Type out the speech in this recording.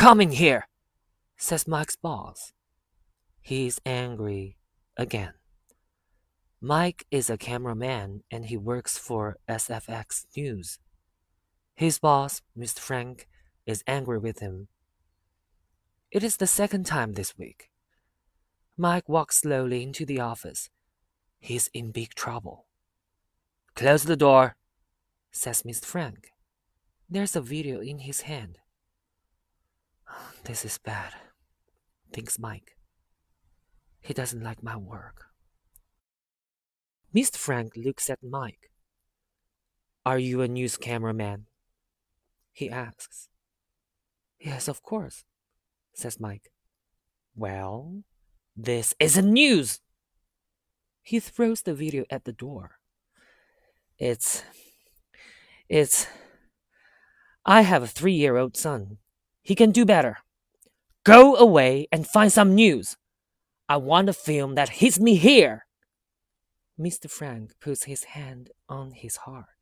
Come in here, says Mike's boss. He's angry again. Mike is a cameraman and he works for SFX News. His boss, Mr. Frank, is angry with him. It is the second time this week. Mike walks slowly into the office. He's in big trouble. Close the door, says Mr. Frank. There's a video in his hand. This is bad, thinks Mike. He doesn't like my work. Mr. Frank looks at Mike. Are you a news cameraman? He asks. Yes, of course, says Mike. Well, this isn't news. He throws the video at the door. It's. It's. I have a three year old son. He can do better. Go away and find some news. I want a film that hits me here. Mr. Frank puts his hand on his heart.